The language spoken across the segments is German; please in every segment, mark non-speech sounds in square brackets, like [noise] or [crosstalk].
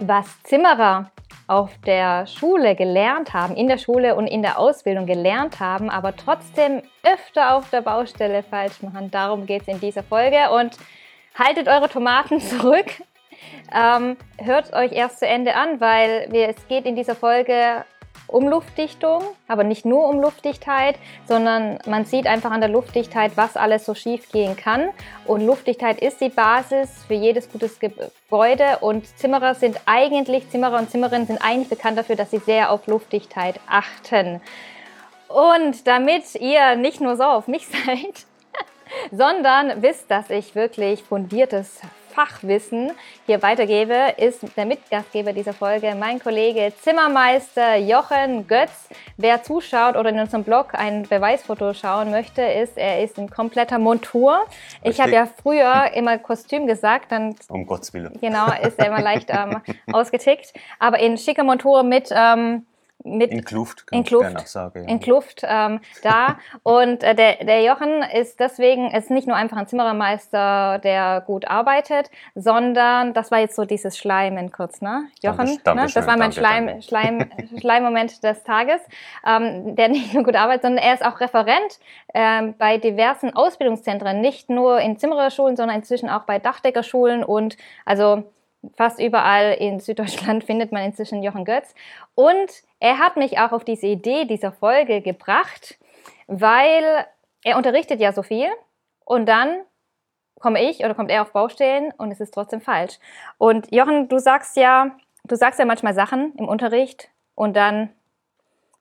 Was Zimmerer auf der Schule gelernt haben, in der Schule und in der Ausbildung gelernt haben, aber trotzdem öfter auf der Baustelle falsch machen. Darum geht es in dieser Folge und haltet eure Tomaten [laughs] zurück. Ähm, hört euch erst zu Ende an, weil wir, es geht in dieser Folge um Luftdichtung, aber nicht nur um Luftdichtheit, sondern man sieht einfach an der Luftdichtheit, was alles so schief gehen kann. Und Luftdichtheit ist die Basis für jedes gutes Gebäude und Zimmerer sind eigentlich, Zimmerer und Zimmerinnen sind eigentlich bekannt dafür, dass sie sehr auf Luftdichtheit achten. Und damit ihr nicht nur so auf mich [laughs] seid, sondern wisst, dass ich wirklich fundiertes Fachwissen hier weitergebe, ist der Mitgastgeber dieser Folge mein Kollege Zimmermeister Jochen Götz. Wer zuschaut oder in unserem Blog ein Beweisfoto schauen möchte, ist, er ist in kompletter Montur. Ich habe ja früher immer Kostüm gesagt, dann um Gottes Willen. Genau, ist er immer leicht ähm, [laughs] ausgetickt, aber in schicker Montur mit ähm, mit in Kluft, in Kluft, sagen, ja. in Kluft ähm, da. und äh, der, der Jochen ist deswegen ist nicht nur einfach ein Zimmerermeister, der gut arbeitet, sondern das war jetzt so dieses Schleimen kurz, ne? Jochen, danke, danke ne? das war mein danke, Schleim, Schleim, [laughs] Schleimmoment des Tages, ähm, der nicht nur gut arbeitet, sondern er ist auch Referent ähm, bei diversen Ausbildungszentren, nicht nur in Zimmererschulen, sondern inzwischen auch bei Dachdeckerschulen und also fast überall in Süddeutschland [laughs] findet man inzwischen Jochen Götz. Und er hat mich auch auf diese Idee dieser Folge gebracht, weil er unterrichtet ja so viel und dann komme ich oder kommt er auf Baustellen und es ist trotzdem falsch. Und Jochen, du sagst ja, du sagst ja manchmal Sachen im Unterricht und dann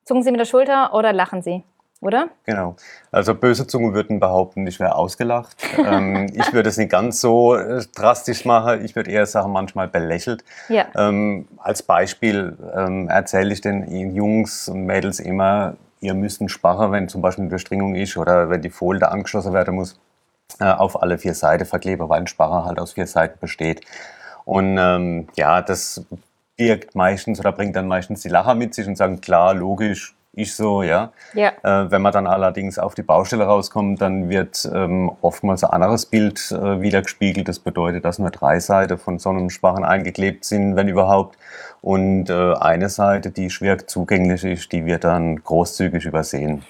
zucken sie mit der Schulter oder lachen sie oder? Genau. Also böse Zungen würden behaupten, ich wäre ausgelacht. [laughs] ähm, ich würde es nicht ganz so äh, drastisch machen. Ich würde eher sagen, manchmal belächelt. Ja. Ähm, als Beispiel ähm, erzähle ich den Jungs und Mädels immer, ihr müsst einen Spacher, wenn zum Beispiel eine Durchdringung ist oder wenn die Folie angeschlossen werden muss, äh, auf alle vier Seiten verkleben, weil ein Spacher halt aus vier Seiten besteht. Und ähm, ja, das birgt meistens oder bringt dann meistens die Lacher mit sich und sagen, klar, logisch, ich so, ja. ja. Äh, wenn man dann allerdings auf die Baustelle rauskommt, dann wird ähm, oftmals ein anderes Bild äh, wieder gespiegelt. Das bedeutet, dass nur drei Seiten von so einem Sparren eingeklebt sind, wenn überhaupt. Und äh, eine Seite, die schwer zugänglich ist, die wird dann großzügig übersehen.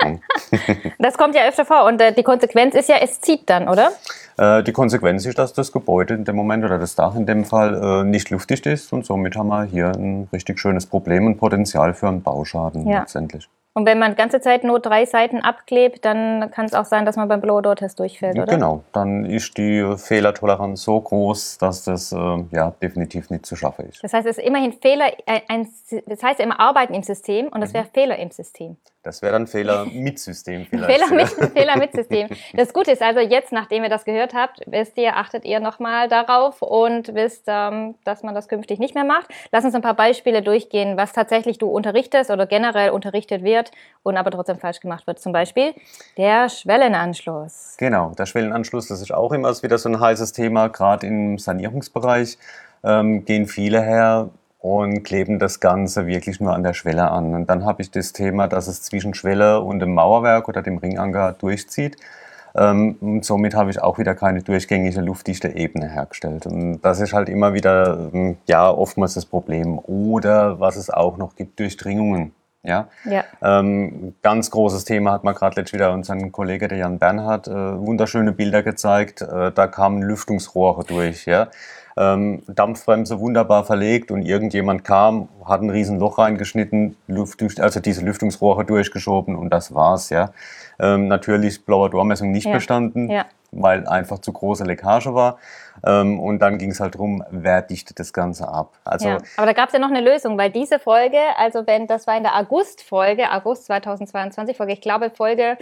[laughs] das kommt ja öfter vor und äh, die Konsequenz ist ja, es zieht dann, oder? Äh, die Konsequenz ist, dass das Gebäude in dem Moment oder das Dach in dem Fall äh, nicht luftdicht ist und somit haben wir hier ein richtig schönes Problem und Potenzial für einen Bauschaden ja. letztendlich. Und wenn man die ganze Zeit nur drei Seiten abklebt, dann kann es auch sein, dass man beim Blow-Door-Test durchfällt, oder? Genau, dann ist die Fehlertoleranz so groß, dass das äh, ja, definitiv nicht zu schaffen ist. Das heißt, es ist immerhin Fehler, ein, das heißt immer Arbeiten im System und das mhm. wäre Fehler im System. Das wäre dann Fehler [laughs] mit System vielleicht. Fehler mit, [laughs] Fehler mit System. [laughs] Das Gute ist also jetzt, nachdem ihr das gehört habt, wisst ihr, achtet ihr nochmal darauf und wisst, ähm, dass man das künftig nicht mehr macht. Lass uns ein paar Beispiele durchgehen, was tatsächlich du unterrichtest oder generell unterrichtet wird und aber trotzdem falsch gemacht wird. Zum Beispiel der Schwellenanschluss. Genau, der Schwellenanschluss, das ist auch immer wieder so ein heißes Thema, gerade im Sanierungsbereich ähm, gehen viele her und kleben das Ganze wirklich nur an der Schwelle an. Und dann habe ich das Thema, dass es zwischen Schwelle und dem Mauerwerk oder dem Ringanker durchzieht. Ähm, und somit habe ich auch wieder keine durchgängige luftdichte Ebene hergestellt. Und das ist halt immer wieder, ähm, ja, oftmals das Problem. Oder was es auch noch gibt, Durchdringungen. Ja? ja. Ähm, ganz großes Thema hat man gerade letztens wieder unseren Kollege, der Jan Bernhard, äh, wunderschöne Bilder gezeigt. Äh, da kamen Lüftungsrohre durch. Ja? Ähm, Dampfbremse wunderbar verlegt und irgendjemand kam, hat ein riesen Loch reingeschnitten, Luft, also diese Lüftungsrohre durchgeschoben und das war's. Ja? Ähm, natürlich blauer Dormessung nicht ja. bestanden. Ja weil einfach zu große Leckage war. Ähm, und dann ging es halt darum, wer dichtet das Ganze ab. Also, ja, aber da gab es ja noch eine Lösung, weil diese Folge, also wenn das war in der August-Folge, August 2022 Folge, ich glaube Folge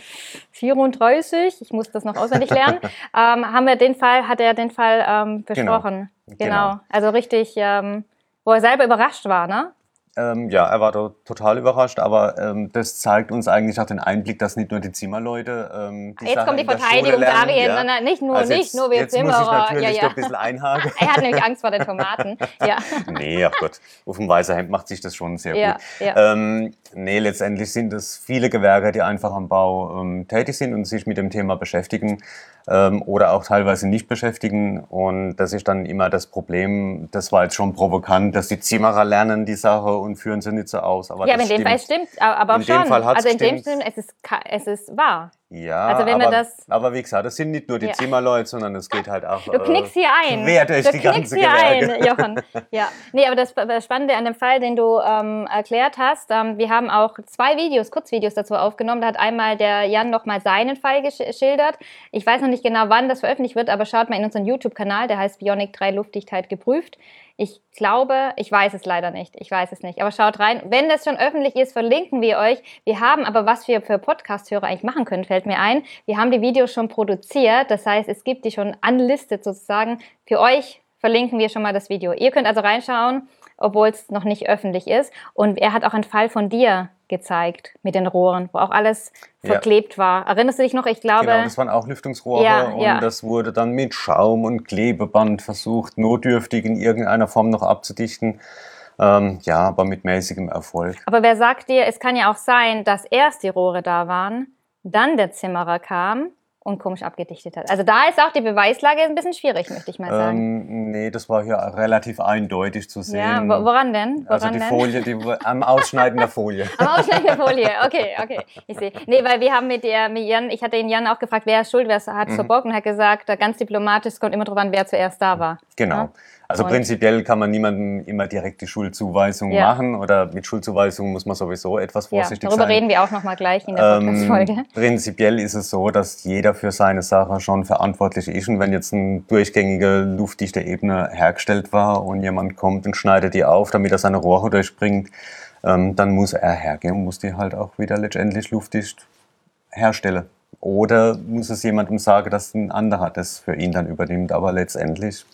34, ich muss das noch auswendig lernen, [laughs] ähm, haben wir den Fall, hat er den Fall ähm, genau. besprochen. Genau. genau. genau. Also richtig, ähm, wo er selber überrascht war, ne? Ähm, ja, er war total überrascht, aber ähm, das zeigt uns eigentlich auch den Einblick, dass nicht nur die Zimmerleute ähm, die Jetzt Sache kommt die Verteidigung, Arjen, ja. sondern nicht nur, also nicht nur wir jetzt Zimmerer. Muss ich natürlich ja, ja. ein bisschen einhaken. [laughs] er hat nämlich Angst vor den Tomaten. [laughs] Ja. nee, ach Gott, auf dem weißen Hemd macht sich das schon sehr ja, gut. Ja. Ähm, nee, letztendlich sind es viele Gewerke, die einfach am Bau ähm, tätig sind und sich mit dem Thema beschäftigen. Ähm, oder auch teilweise nicht beschäftigen. Und das ist dann immer das Problem, das war jetzt schon provokant, dass die Zimmerer lernen die Sache und führen sie nicht so aus. Aber ja, aber in dem Fall stimmt, aber in schon. Dem Fall also in dem Sinne, es ist, es ist wahr. Ja, also wenn aber, das aber wie gesagt, das sind nicht nur die ja. Zimmerleute, sondern es geht halt auch. Du knickst hier ein. Quer durch du die ganze hier Gewerke. ein, Jochen. Ja. Nee, aber das Spannende an dem Fall, den du ähm, erklärt hast, ähm, wir haben auch zwei Videos, Kurzvideos dazu aufgenommen. Da hat einmal der Jan nochmal seinen Fall geschildert. Ich weiß noch nicht genau, wann das veröffentlicht wird, aber schaut mal in unseren YouTube-Kanal, der heißt Bionic 3 Luftdichtheit geprüft. Ich glaube, ich weiß es leider nicht. Ich weiß es nicht. Aber schaut rein. Wenn das schon öffentlich ist, verlinken wir euch. Wir haben aber, was wir für Podcast-Hörer eigentlich machen können, fällt mir ein. Wir haben die Videos schon produziert. Das heißt, es gibt die schon unlistet sozusagen. Für euch verlinken wir schon mal das Video. Ihr könnt also reinschauen, obwohl es noch nicht öffentlich ist. Und er hat auch einen Fall von dir gezeigt mit den Rohren, wo auch alles verklebt ja. war. Erinnerst du dich noch? Ich glaube. Genau, das waren auch Lüftungsrohre ja, und ja. das wurde dann mit Schaum und Klebeband versucht, notdürftig in irgendeiner Form noch abzudichten. Ähm, ja, aber mit mäßigem Erfolg. Aber wer sagt dir, es kann ja auch sein, dass erst die Rohre da waren, dann der Zimmerer kam und komisch abgedichtet hat. Also da ist auch die Beweislage ein bisschen schwierig, möchte ich mal sagen. Ähm, nee, das war hier relativ eindeutig zu sehen. Ja, woran denn? Woran also die denn? Folie, die, am Ausschneiden der Folie. [laughs] am Ausschneiden der Folie, okay, okay. Ich sehe. Nee, weil wir haben mit, der, mit Jan, ich hatte den Jan auch gefragt, wer ist schuld, wer hat es mhm. verbockt und hat gesagt, ganz diplomatisch, es kommt immer darauf an, wer zuerst da war. Genau. Ja? Also und prinzipiell kann man niemandem immer direkt die Schuldzuweisung ja. machen oder mit Schuldzuweisung muss man sowieso etwas vorsichtig ja, darüber sein. reden wir auch nochmal gleich in der Podcast-Folge. Ähm, prinzipiell ist es so, dass jeder für seine Sache schon verantwortlich ist und wenn jetzt eine durchgängige luftdichte Ebene hergestellt war und jemand kommt und schneidet die auf, damit er seine Rohre durchbringt, ähm, dann muss er hergehen und muss die halt auch wieder letztendlich luftdicht herstellen. Oder muss es jemandem sagen, dass ein anderer das für ihn dann übernimmt. Aber letztendlich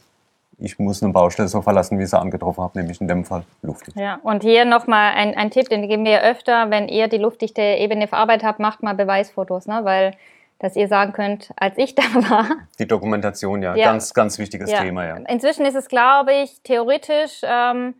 ich muss eine Baustelle so verlassen, wie ich sie angetroffen habe, nämlich in dem Fall luftdicht. Ja, und hier nochmal ein, ein Tipp, den geben wir öfter, wenn ihr die luftdichte Ebene verarbeitet habt, macht mal Beweisfotos, ne? weil dass ihr sagen könnt, als ich [laughs] da war. Die Dokumentation, ja, ja. ganz, ganz wichtiges ja. Thema, ja. Inzwischen ist es, glaube ich, theoretisch ähm,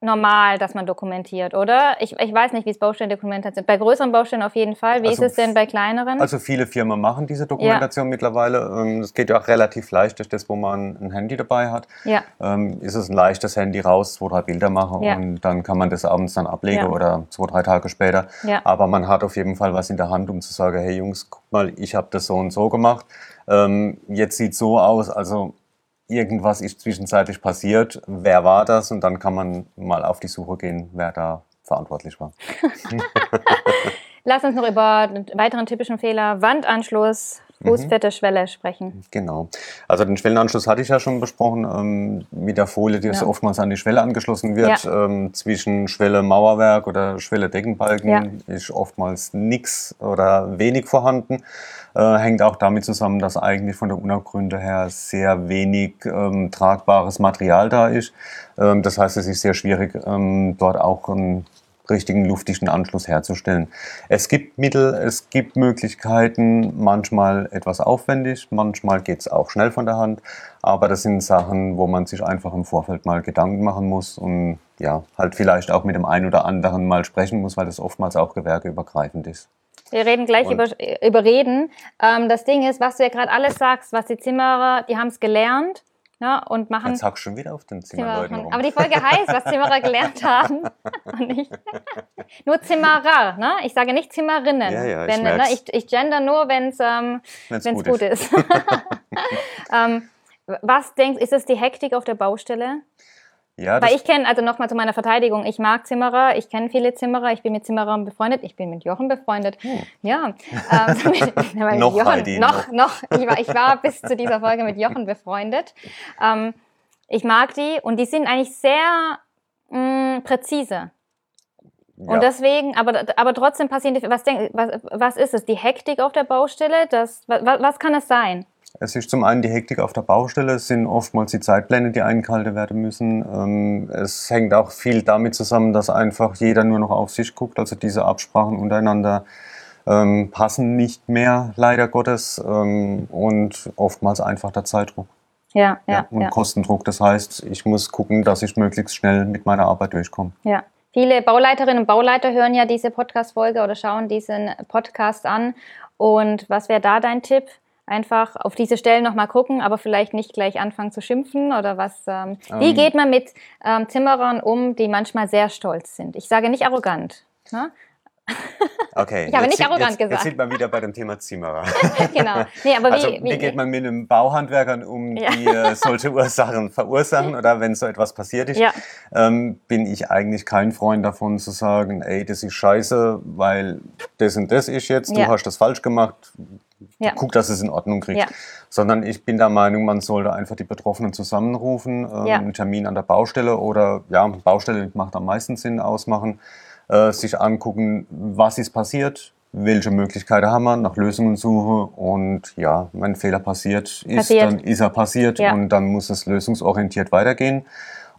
normal, dass man dokumentiert, oder? Ich, ich weiß nicht, wie es Baustellendokumentation Bei größeren Baustellen auf jeden Fall. Wie also, ist es denn bei kleineren? Also viele Firmen machen diese Dokumentation ja. mittlerweile. Ähm, das geht ja auch relativ leicht durch das, wo man ein Handy dabei hat. Ja. Ähm, ist es ein leichtes Handy raus, zwei, drei Bilder machen ja. und dann kann man das abends dann ablegen oder zwei, drei Tage später. Ja. Aber man hat auf jeden Fall was in der Hand, um zu sagen, hey Jungs, guck mal, ich habe das so und so gemacht. Ähm, jetzt sieht so aus, also irgendwas ist zwischenzeitlich passiert, wer war das und dann kann man mal auf die Suche gehen, wer da verantwortlich war. [laughs] Lass uns noch über einen weiteren typischen Fehler, Wandanschluss, Fußfette Schwelle sprechen. Genau. Also den Schwellenanschluss hatte ich ja schon besprochen, ähm, mit der Folie, die ja. oftmals an die Schwelle angeschlossen wird. Ja. Ähm, zwischen Schwelle Mauerwerk oder Schwelle Deckenbalken ja. ist oftmals nichts oder wenig vorhanden. Äh, hängt auch damit zusammen, dass eigentlich von der Untergründe her sehr wenig ähm, tragbares Material da ist. Ähm, das heißt, es ist sehr schwierig, ähm, dort auch ein richtigen luftdichten Anschluss herzustellen. Es gibt Mittel, es gibt Möglichkeiten, manchmal etwas aufwendig, manchmal geht es auch schnell von der Hand, aber das sind Sachen, wo man sich einfach im Vorfeld mal Gedanken machen muss und ja, halt vielleicht auch mit dem einen oder anderen mal sprechen muss, weil das oftmals auch gewerkeübergreifend ist. Wir reden gleich über, über Reden. Ähm, das Ding ist, was du ja gerade alles sagst, was die Zimmerer, die haben es gelernt ja, und machen. Jetzt hackst schon wieder auf den Zimmerleuten rum. Aber die Folge heißt, was Zimmerer gelernt haben. [laughs] [laughs] Nur Zimmerer, ne? Ich sage nicht Zimmerinnen. Ja, ja, wenn, ich, ne? ich, ich gender nur, wenn es ähm, gut, gut, ist. ist. [laughs] ähm, was denkst du, ist es die Hektik auf der Baustelle? Ja, Weil ich kenne, also nochmal zu meiner Verteidigung, ich mag Zimmerer, ich kenne viele Zimmerer, ich bin mit Zimmerern befreundet, ich bin mit Jochen befreundet. Hm. Ja. Ähm, [laughs] mit, [laughs] noch, Jochen, Heidi, noch, noch. Ich war, ich war bis zu dieser Folge mit Jochen befreundet. Ähm, ich mag die und die sind eigentlich sehr mh, mm, präzise. Ja. Und deswegen, aber, aber trotzdem passieren die, was, denk, was, was ist es? Die Hektik auf der Baustelle? Das, was, was kann es sein? Es ist zum einen die Hektik auf der Baustelle, es sind oftmals die Zeitpläne, die eingehalten werden müssen. Ähm, es hängt auch viel damit zusammen, dass einfach jeder nur noch auf sich guckt. Also diese Absprachen untereinander ähm, passen nicht mehr, leider Gottes. Ähm, und oftmals einfach der Zeitdruck. Ja, ja, ja. Und ja. Kostendruck. Das heißt, ich muss gucken, dass ich möglichst schnell mit meiner Arbeit durchkomme. Ja. Viele Bauleiterinnen und Bauleiter hören ja diese Podcast-Folge oder schauen diesen Podcast an. Und was wäre da dein Tipp? Einfach auf diese Stellen nochmal gucken, aber vielleicht nicht gleich anfangen zu schimpfen oder was. Ähm, wie ähm. geht man mit ähm, Zimmerern um, die manchmal sehr stolz sind? Ich sage nicht arrogant. Ne? [laughs] Okay. Ich habe nicht arrogant jetzt, gesagt. Jetzt sind wir wieder bei dem Thema Zimmerer. [laughs] genau. Nee, aber also, wie, wie, geht man mit einem Bauhandwerkern um, ja. die äh, solche Ursachen [laughs] verursachen oder wenn so etwas passiert ist? Ja. Ähm, bin ich eigentlich kein Freund davon zu sagen, ey, das ist scheiße, weil das und das ist jetzt, du ja. hast das falsch gemacht, ja. guck, dass es in Ordnung kriegt. Ja. Sondern ich bin der Meinung, man sollte einfach die Betroffenen zusammenrufen, ähm, ja. einen Termin an der Baustelle oder ja, Baustelle macht am meisten Sinn ausmachen äh, sich angucken, was ist passiert, welche Möglichkeiten haben wir, nach Lösungen suchen und ja, wenn ein Fehler passiert ist, passiert. dann ist er passiert ja. und dann muss es lösungsorientiert weitergehen.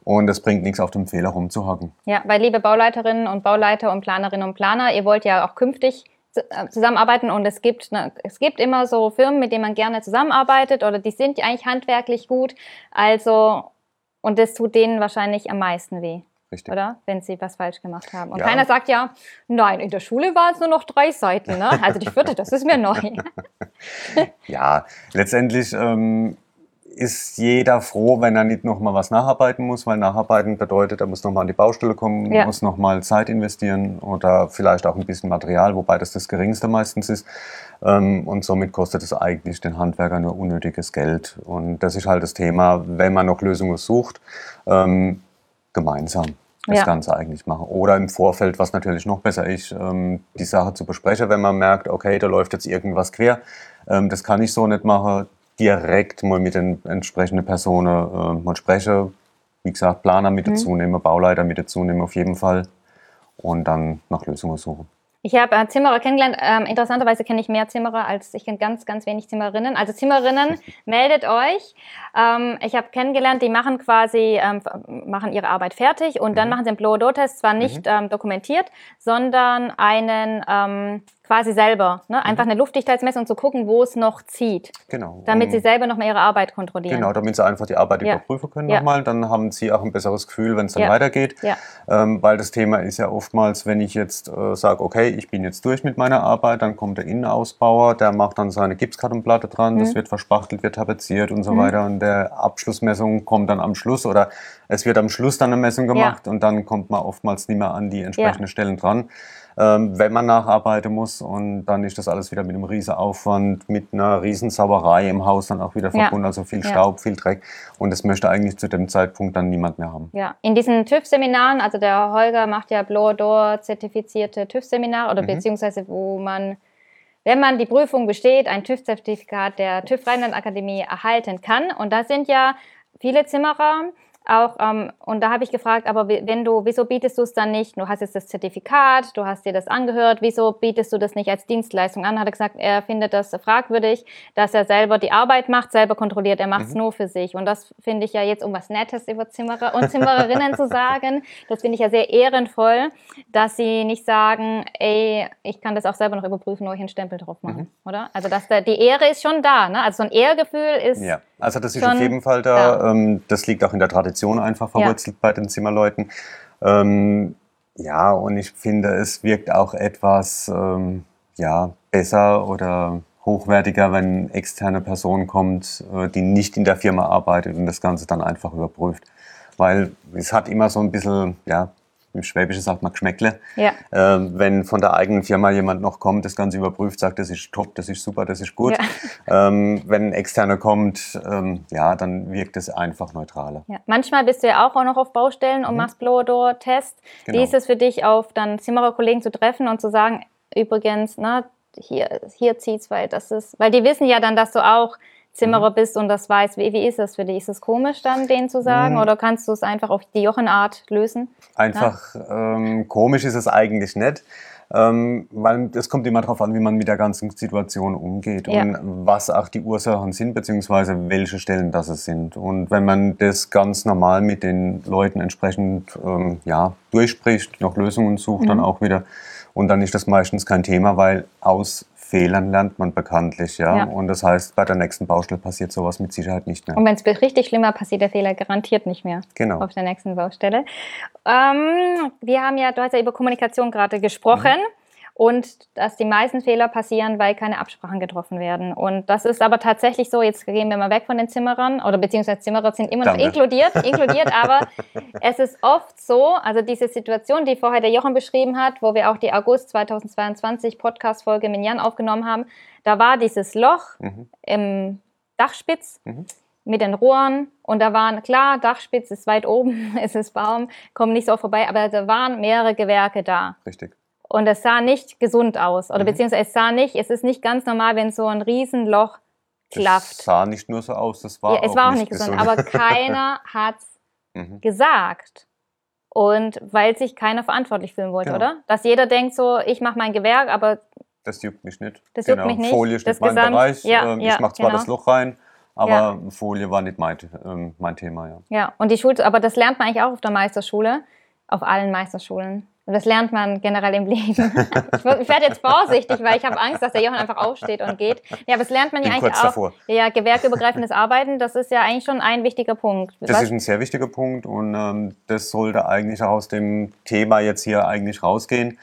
Und es bringt nichts, auf dem Fehler rumzuhacken. Ja, weil liebe Bauleiterinnen und Bauleiter und Planerinnen und Planer, ihr wollt ja auch künftig zusammenarbeiten und es gibt, ne, es gibt immer so Firmen, mit denen man gerne zusammenarbeitet oder die sind eigentlich handwerklich gut. Also, und das tut denen wahrscheinlich am meisten weh. Richtig. Oder? Wenn sie was falsch gemacht haben. Und ja. keiner sagt ja, nein, in der Schule waren es nur noch drei Seiten. Ne? Also die vierte, das ist mir neu. [laughs] ja, letztendlich ähm, ist jeder froh, wenn er nicht nochmal was nacharbeiten muss, weil nacharbeiten bedeutet, er muss nochmal an die Baustelle kommen, ja. muss nochmal Zeit investieren oder vielleicht auch ein bisschen Material, wobei das das geringste meistens ist. Ähm, und somit kostet es eigentlich den Handwerker nur unnötiges Geld. Und das ist halt das Thema, wenn man noch Lösungen sucht. Ähm, gemeinsam das ja. Ganze eigentlich machen. Oder im Vorfeld, was natürlich noch besser ist, ähm, die Sache zu besprechen, wenn man merkt, okay, da läuft jetzt irgendwas quer, das kann ich so nicht machen, direkt mal mit den entsprechenden Personen äh, mal sprechen. Wie gesagt, Planer mit mhm. dazu nehmen, Bauleiter mit dazu nehmen auf jeden Fall und dann nach Lösungen suchen. Ich habe äh, Zimmerer kennengelernt. Ähm, interessanterweise kenne ich mehr Zimmerer als ich kenne ganz, ganz wenig Zimmerinnen. Also Zimmerinnen, [laughs] meldet euch. Ähm, ich habe kennengelernt, die machen quasi ähm, machen ihre Arbeit fertig und dann mhm. machen sie einen Blow-Door-Test, zwar nicht mhm. dokumentiert, sondern einen ähm, quasi selber. Ne? Einfach mhm. eine Luftdichtheitsmessung zu gucken, wo es noch zieht. Genau. Damit sie selber nochmal ihre Arbeit kontrollieren. Genau, damit sie einfach die Arbeit ja. überprüfen können ja. nochmal. Dann haben sie auch ein besseres Gefühl, wenn es dann ja. weitergeht. Ja. Ähm, weil das Thema ist ja oftmals, wenn ich jetzt äh, sage, okay, ich bin jetzt durch mit meiner Arbeit, dann kommt der Innenausbauer, der macht dann seine Gipskartonplatte dran, mhm. das wird verspachtelt, wird tapeziert und so mhm. weiter. Und der Abschlussmessung kommt dann am Schluss oder es wird am Schluss dann eine Messung gemacht und dann kommt man oftmals nicht mehr an die entsprechenden Stellen dran ähm, wenn man nacharbeiten muss. Und dann ist das alles wieder mit einem riesen Aufwand, mit einer riesen Sauerei im Haus dann auch wieder verbunden. Ja. Also viel Staub, ja. viel Dreck. Und das möchte eigentlich zu dem Zeitpunkt dann niemand mehr haben. Ja, in diesen TÜV-Seminaren, also der Holger macht ja Blow-Door zertifizierte TÜV-Seminare oder mhm. beziehungsweise wo man wenn man die Prüfung besteht, ein TÜV-Zertifikat der TÜV Rheinland Akademie erhalten kann. Und da sind ja viele Zimmerer, auch, ähm, und da habe ich gefragt, aber wenn du, wieso bietest du es dann nicht? Du hast jetzt das Zertifikat, du hast dir das angehört, wieso bietest du das nicht als Dienstleistung an? Hat er gesagt, er findet das fragwürdig, dass er selber die Arbeit macht, selber kontrolliert, er macht es mhm. nur für sich. Und das finde ich ja jetzt, um was Nettes über Zimmerer und Zimmererinnen zu sagen, das finde ich ja sehr ehrenvoll, dass sie nicht sagen, ey, ich kann das auch selber noch überprüfen, nur ich einen Stempel drauf machen, mhm. oder? Also dass da, die Ehre ist schon da, ne? Also so ein Ehrgefühl ist. Ja, also das ist auf jeden Fall da. Ja. Ähm, das liegt auch in der Tradition Tradition einfach verwurzelt ja. bei den Zimmerleuten. Ähm, ja, und ich finde, es wirkt auch etwas ähm, ja, besser oder hochwertiger, wenn externe Person kommt, äh, die nicht in der Firma arbeitet und das Ganze dann einfach überprüft. Weil es hat immer so ein bisschen, ja, im Schwäbischen sagt man Geschmäckle. Ja. Ähm, wenn von der eigenen Firma jemand noch kommt, das Ganze überprüft, sagt, das ist top, das ist super, das ist gut. Ja. [laughs] Ähm, wenn ein Externer kommt, ähm, ja, dann wirkt es einfach neutraler. Ja. Manchmal bist du ja auch noch auf Baustellen und mhm. machst Blower-Door-Test. Genau. Wie ist es für dich, auf dann Zimmererkollegen zu treffen und zu sagen, übrigens, na, hier, hier es, weil das ist, weil die wissen ja dann, dass du auch Zimmerer mhm. bist und das weißt, wie, wie ist das für dich? Ist es komisch dann, denen zu sagen mhm. oder kannst du es einfach auf die Jochenart lösen? Einfach ähm, komisch ist es eigentlich nicht. Ähm, weil es kommt immer darauf an, wie man mit der ganzen Situation umgeht ja. und was auch die Ursachen sind, beziehungsweise welche Stellen das es sind. Und wenn man das ganz normal mit den Leuten entsprechend ähm, ja, durchspricht, noch Lösungen sucht, mhm. dann auch wieder. Und dann ist das meistens kein Thema, weil aus Fehlern lernt man bekanntlich, ja? ja. Und das heißt, bei der nächsten Baustelle passiert sowas mit Sicherheit nicht mehr. Und wenn es richtig schlimmer passiert, der Fehler garantiert nicht mehr. Genau. Auf der nächsten Baustelle. Ähm, wir haben ja, du hast ja über Kommunikation gerade gesprochen. Mhm. Und dass die meisten Fehler passieren, weil keine Absprachen getroffen werden. Und das ist aber tatsächlich so, jetzt gehen wir mal weg von den Zimmerern, oder beziehungsweise Zimmerer sind immer noch Danke. inkludiert, [laughs] inkludiert, aber es ist oft so, also diese Situation, die vorher der Jochen beschrieben hat, wo wir auch die August 2022 Podcast-Folge mit Jan aufgenommen haben, da war dieses Loch Mhm. im Dachspitz Mhm. mit den Rohren und da waren, klar, Dachspitz ist weit oben, [laughs] es ist warm, kommen nicht so vorbei, aber da waren mehrere Gewerke da. Richtig. Und es sah nicht gesund aus. Oder Mhm. beziehungsweise es sah nicht, es ist nicht ganz normal, wenn so ein Riesenloch klafft. sah nicht nur so aus, das war Ja, es auch war auch nicht gesund, gesund. aber [laughs] keiner hat's Mhm. gesagt. Und weil sich keiner verantwortlich fühlen wollte, Genau. oder? Dass jeder denkt so, ich mache mein Gewerk, aber Das juckt mich nicht. Das juckt mich nicht. Folie ist Das nicht mein Gesamt- Bereich. ja, ähm, ja, ich mache zwar genau. das Loch rein, aber Ja. Folie war nicht mein, ähm, mein Thema. Ja. ja, und die Schule, aber das lernt man eigentlich auch auf der Meisterschule, auf allen Meisterschulen. Und das lernt man generell im Leben. [laughs] ich werde jetzt vorsichtig, weil ich habe Angst, dass der Johann einfach aufsteht und geht. Ja, aber das lernt man ja eigentlich auch. davor. Ja, gewerkübergreifendes Arbeiten, das ist ja eigentlich schon ein wichtiger Punkt. Das Was- ist ein sehr wichtiger Punkt und ähm, das sollte eigentlich auch aus dem Thema jetzt hier eigentlich rausgehen.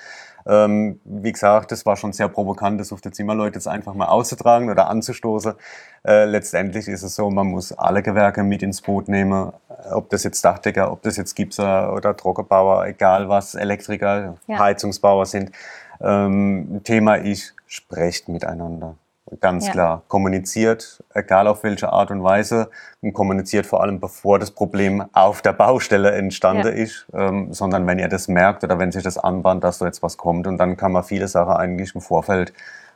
Ähm, wie gesagt, das war schon sehr provokant, das auf die Zimmerleute jetzt einfach mal auszutragen oder anzustoßen. Äh, letztendlich ist es so, man muss alle Gewerke mit ins Boot nehmen, ob das jetzt Dachdecker, ob das jetzt Gipser oder Trockenbauer, egal was, Elektriker, Ja. Heizungsbauer sind. Ähm, Thema ist, sprecht miteinander. Ganz Ja. klar. Kommuniziert, egal auf welche Art und Weise, und kommuniziert vor allem, bevor das Problem auf der Baustelle entstanden Ja. ist, ähm, sondern wenn ihr das merkt oder wenn sich das anbahnt, dass da jetzt was kommt. Und dann kann man viele Sachen eigentlich im Vorfeld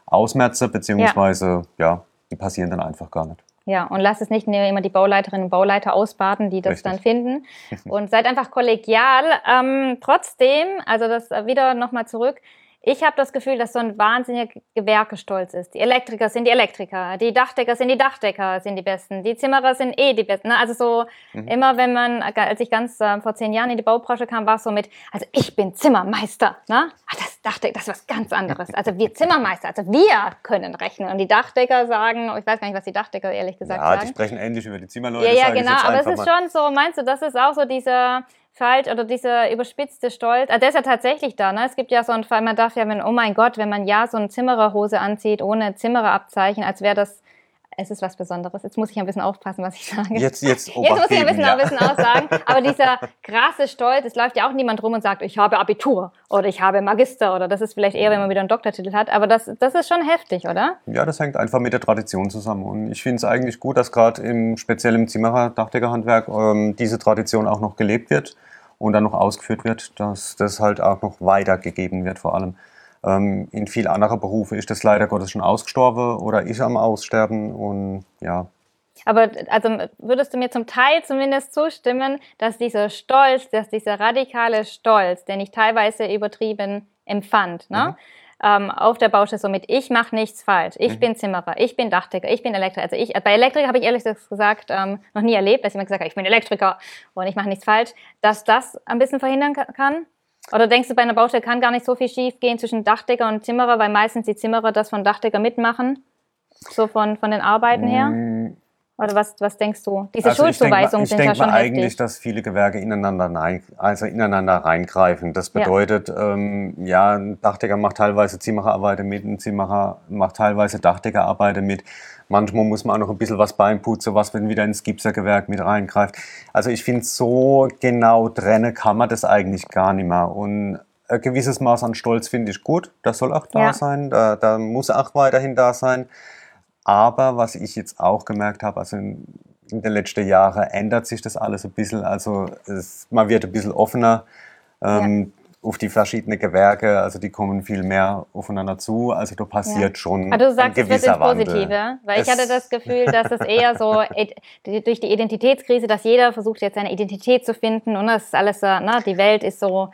ausmerzen, beziehungsweise, ja, die passieren dann einfach gar nicht. Ja, und lasst es nicht immer die Bauleiterinnen und Bauleiter ausbaden, die das Richtig. dann finden. [laughs] Und seid einfach kollegial. Ähm, trotzdem, also das wieder nochmal zurück. Ich habe das Gefühl, dass so ein wahnsinniger Gewerkestolz ist. Die Elektriker sind die Elektriker, die Dachdecker sind die Dachdecker, sind die Besten, die Zimmerer sind eh die Besten. Ne? Also so Mhm. immer, wenn man, als ich ganz äh, vor zehn Jahren in die Baubranche kam, war es so mit, also ich bin Zimmermeister. Ne? Ah, das Dachdecker, das ist was ganz anderes. Also wir Zimmermeister, also wir können rechnen. Und die Dachdecker sagen, ich weiß gar nicht, was die Dachdecker ehrlich gesagt Ja, sagen. die sprechen ähnlich über die Zimmerleute. Ja, ja, genau. Aber es ist mal. schon so, meinst du, das ist auch so dieser falsch oder dieser überspitzte Stolz. Also der ist ja tatsächlich da. Ne? Es gibt ja so einen Fall, man darf ja, wenn, oh mein Gott, wenn man ja so eine Zimmererhose anzieht ohne Zimmererabzeichen, als wäre das, es ist was Besonderes. Jetzt muss ich ein bisschen aufpassen, was ich sage. Jetzt, jetzt, Jetzt muss ich ein bisschen, geben, ein bisschen aussagen. Aber dieser krasse Stolz, es läuft ja auch niemand rum und sagt, ich habe Abitur oder ich habe Magister oder das ist vielleicht eher, wenn man wieder einen Doktortitel hat. Aber das, das ist schon heftig, oder? Ja, das hängt einfach mit der Tradition zusammen. Und ich finde es eigentlich gut, dass gerade im speziell im Zimmerer Dachdeckerhandwerk ähm, diese Tradition auch noch gelebt wird und dann noch ausgeführt wird, dass das halt auch noch weitergegeben wird vor allem. Ähm, in vielen anderen Berufen ist das leider Gottes schon ausgestorben oder ist am Aussterben und ja, Aber also würdest du mir zum Teil zumindest zustimmen, dass dieser Stolz, dass dieser radikale Stolz, den ich teilweise übertrieben empfand, ne? Ähm, auf der Baustelle so mit, ich mache nichts falsch, ich bin Zimmerer, ich bin Dachdecker, ich bin Elektriker. Also ich, bei Elektriker habe ich ehrlich gesagt ähm, noch nie erlebt, dass jemand gesagt hat, ich bin Elektriker und ich mache nichts falsch, dass das ein bisschen verhindern ka- kann? Oder denkst du, bei einer Baustelle kann gar nicht so viel schief gehen zwischen Dachdecker und Zimmerer, weil meistens die Zimmerer das von Dachdecker mitmachen? So von, von den Arbeiten her? Oder was, was denkst du? Diese Also Schuldzuweisungen sind ja Ich denke schon eigentlich, heftig. dass viele Gewerke ineinander, rein, also ineinander reingreifen. Das Ja. bedeutet, ähm, ja, ein Dachdecker macht teilweise Zimmererarbeiten mit, ein Zimmerer macht teilweise Dachdeckerarbeiten mit. Manchmal muss man auch noch ein bisschen was beinputzen, was wenn wieder ins Gipsergewerk mit reingreift. Also ich finde, so genau trennen kann man das eigentlich gar nicht mehr. Und ein gewisses Maß an Stolz finde ich gut. Das soll auch da Ja. sein. Da, da muss auch weiterhin da sein. Aber was ich jetzt auch gemerkt habe, also in, in den letzten Jahren ändert sich das alles ein bisschen. Also es, man wird ein bisschen offener ähm, auf die verschiedenen Gewerke. Also die kommen viel mehr aufeinander zu. Also da passiert schon Aber du ein sagst, es wird ins gewisser Wandel. Positive, weil ich Es- hatte das Gefühl, dass es eher so [laughs] durch die Identitätskrise, dass jeder versucht jetzt seine Identität zu finden und das ist alles, na, die Welt ist so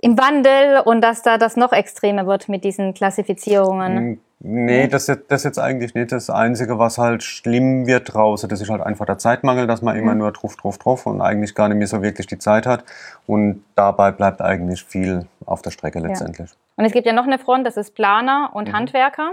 im Wandel und dass da das noch extremer wird mit diesen Klassifizierungen. Nee, das, das jetzt eigentlich nicht. Das Einzige, was halt schlimm wird draußen, das ist halt einfach der Zeitmangel, dass man immer nur drauf, drauf, drauf und eigentlich gar nicht mehr so wirklich die Zeit hat. Und dabei bleibt eigentlich viel auf der Strecke letztendlich. Und es gibt ja noch eine Front, das ist Planer und Handwerker.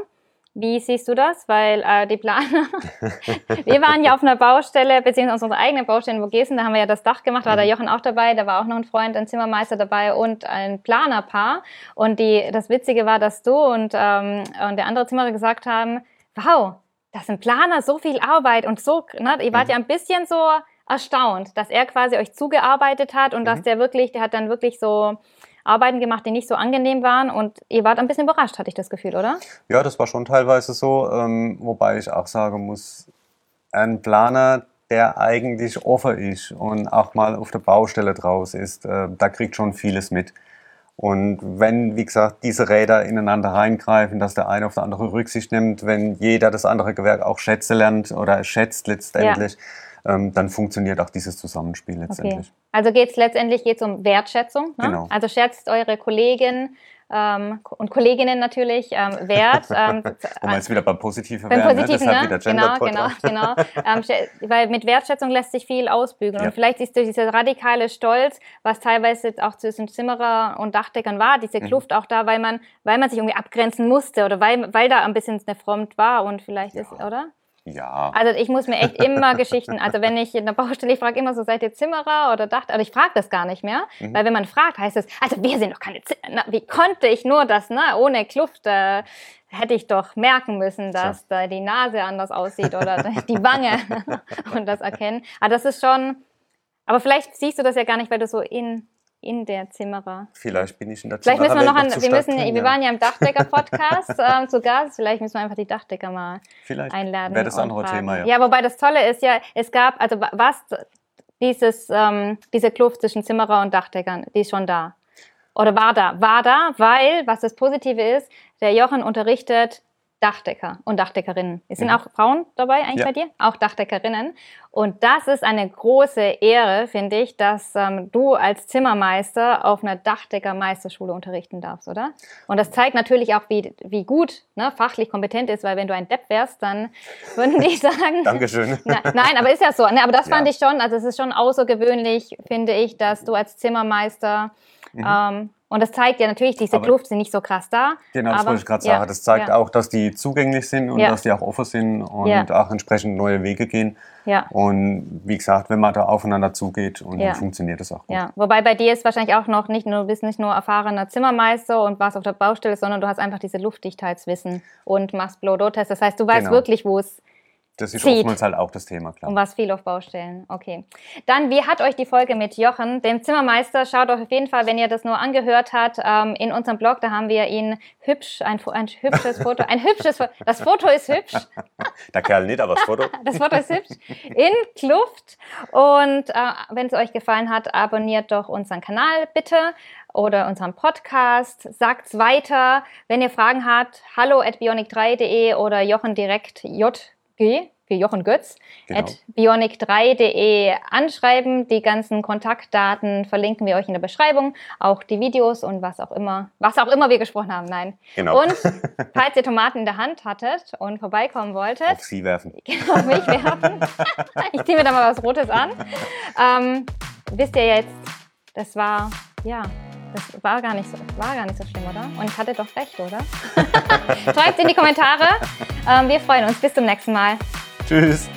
Wie siehst du das? Weil äh, die Planer, [laughs] wir waren ja auf einer Baustelle, beziehungsweise unsere eigene Baustelle in Vogesen, da haben wir ja das Dach gemacht, war der mhm. Jochen auch dabei, da war auch noch ein Freund, ein Zimmermeister dabei und ein Planerpaar. Und die, das Witzige war, dass du und, ähm, und der andere Zimmerer gesagt haben, wow, das sind Planer, so viel Arbeit und so, ne, ihr wart mhm. ja ein bisschen so erstaunt, dass er quasi euch zugearbeitet hat und mhm. dass der wirklich, der hat dann wirklich so Arbeiten gemacht, die nicht so angenehm waren und ihr wart ein bisschen überrascht, hatte ich das Gefühl, oder? Ja, das war schon teilweise so, ähm, wobei ich auch sagen muss, ein Planer, der eigentlich offen ist und auch mal auf der Baustelle draus ist, äh, da kriegt schon vieles mit. Und wenn, wie gesagt, diese Räder ineinander reingreifen, dass der eine auf der andere Rücksicht nimmt, wenn jeder das andere Gewerk auch schätze lernt oder schätzt letztendlich, ja ähm, dann funktioniert auch dieses Zusammenspiel letztendlich. Okay. Also geht es letztendlich geht's um Wertschätzung. Ne? Genau. Also schätzt eure Kollegen ähm, und Kolleginnen natürlich ähm, wert. [laughs] Ähm, Wo man jetzt wieder beim Positiven wäre, ne? Positiven, ne? wieder Genau, genau, genau. ähm, weil mit Wertschätzung lässt sich viel ausbügeln. Ja. Und vielleicht ist durch dieser radikale Stolz, was teilweise jetzt auch zwischen Zimmerer und Dachdeckern war, diese mhm. Kluft mhm. auch da, weil man, weil man sich irgendwie abgrenzen musste oder weil, weil da ein bisschen eine Front war und vielleicht ja. ist, oder? Ja. Also ich muss mir echt immer Geschichten, also wenn ich in der Baustelle, ich frage immer so, seid ihr Zimmerer oder Dacht, also ich frage das gar nicht mehr, mhm. weil wenn man fragt, heißt es, also wir sind doch keine Zimmerer, wie konnte ich nur das, ne, ohne Kluft, äh, hätte ich doch merken müssen, dass so. da die Nase anders aussieht oder die Wange [laughs] und das erkennen. Aber das ist schon, aber vielleicht siehst du das ja gar nicht, weil du so in in der Zimmerer. Vielleicht bin ich in der Vielleicht Zimmerer. Vielleicht müssen wir noch an, wir müssen, wir waren ja im Dachdecker-Podcast [laughs] ähm, zu Gast. Vielleicht müssen wir einfach die Dachdecker mal Vielleicht einladen. Wäre das andere Thema, ja. Ja, wobei das Tolle ist ja, es gab, also was, dieses, ähm, diese Kluft zwischen Zimmerer und Dachdeckern, die ist schon da. Oder war da. War da, weil, was das Positive ist, der Jochen unterrichtet Dachdecker und Dachdeckerinnen. Es sind ja. auch Frauen dabei eigentlich ja. bei dir? Auch Dachdeckerinnen. Und das ist eine große Ehre, finde ich, dass ähm, du als Zimmermeister auf einer Dachdeckermeisterschule unterrichten darfst, oder? Und das zeigt natürlich auch, wie, wie gut, ne, fachlich kompetent ist, weil wenn du ein Depp wärst, dann [laughs] würden die sagen... Dankeschön. [laughs] Na, nein, aber ist ja so. Ne, aber das ja. fand ich schon, also es ist schon außergewöhnlich, finde ich, dass du als Zimmermeister mhm. ähm, und das zeigt ja natürlich, diese aber Kluft sind nicht so krass da. Genau, das wollte ich gerade sagen. das zeigt ja. auch, dass die zugänglich sind und ja. dass die auch offen sind und ja. auch entsprechend neue Wege gehen. Ja. Und wie gesagt, wenn man da aufeinander zugeht und dann funktioniert das auch gut. Ja. Wobei bei dir ist wahrscheinlich auch noch nicht nur, du bist nicht nur erfahrener Zimmermeister und warst auf der Baustelle, sondern du hast einfach diese Luftdichtheitswissen und machst Blow-Doh-Test. Das heißt, du weißt genau. wirklich, wo es das ist zieht. oftmals halt auch das Thema, klar. Und was viel auf Baustellen. Okay. Dann, wie hat euch die Folge mit Jochen, dem Zimmermeister? Schaut euch auf jeden Fall, wenn ihr das nur angehört habt, ähm, in unserem Blog, da haben wir ihn hübsch, ein, ein hübsches Foto, ein hübsches Foto. Das Foto ist hübsch. [laughs] Der Kerl nicht, aber das Foto. [laughs] das Foto ist hübsch. In Kluft. Und äh, wenn es euch gefallen hat, abonniert doch unseren Kanal bitte oder unseren Podcast. Sagt's weiter. Wenn ihr Fragen habt, hallo at bionic3.de oder Jochen direkt J G wie Jochen Götz, genau. at bionic3.de anschreiben. Die ganzen Kontaktdaten verlinken wir euch in der Beschreibung, auch die Videos und was auch immer, was auch immer wir gesprochen haben. Nein. Genau. Und [laughs] falls ihr Tomaten in der Hand hattet und vorbeikommen wolltet, auf sie werfen. [laughs] Genau, auf mich werfen. ich ziehe mir da mal was Rotes an. [laughs] Ähm, wisst ihr jetzt, das war, ja, das war gar nicht so, war gar nicht so schlimm, oder? Und ich hatte doch recht, oder? [laughs] Schreibt in die Kommentare. Ähm, wir freuen uns. Bis zum nächsten Mal. Tschüss.